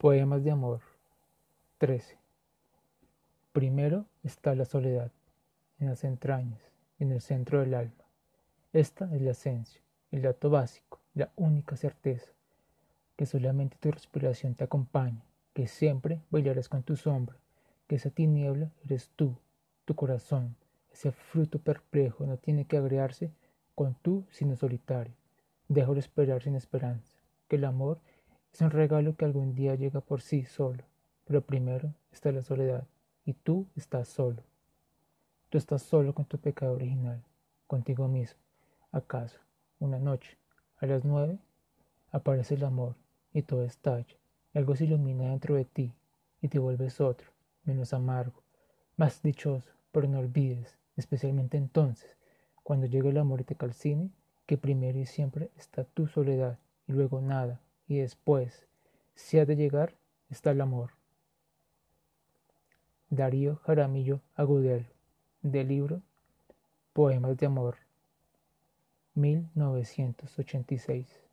Poemas de amor 13. Primero está la soledad, en las entrañas, en el centro del alma. Esta es la esencia, el dato básico, la única certeza, que solamente tu respiración te acompaña, que siempre bailarás con tu sombra, que esa tiniebla eres tú, tu corazón, ese fruto perplejo no tiene que agregarse con tú sino solitario. De esperar sin esperanza, que el amor es un regalo que algún día llega por sí solo, pero primero está la soledad, y tú estás solo. Tú estás solo con tu pecado original, contigo mismo. ¿Acaso, una noche, a las nueve, aparece el amor y todo estalla, algo se ilumina dentro de ti y te vuelves otro, menos amargo, más dichoso, pero no olvides, especialmente entonces, cuando llegue el amor y te calcine, que primero y siempre está tu soledad y luego nada, y después, si ha de llegar, está el amor. Darío Jaramillo Agudelo, del libro Poemas de Amor, 1986.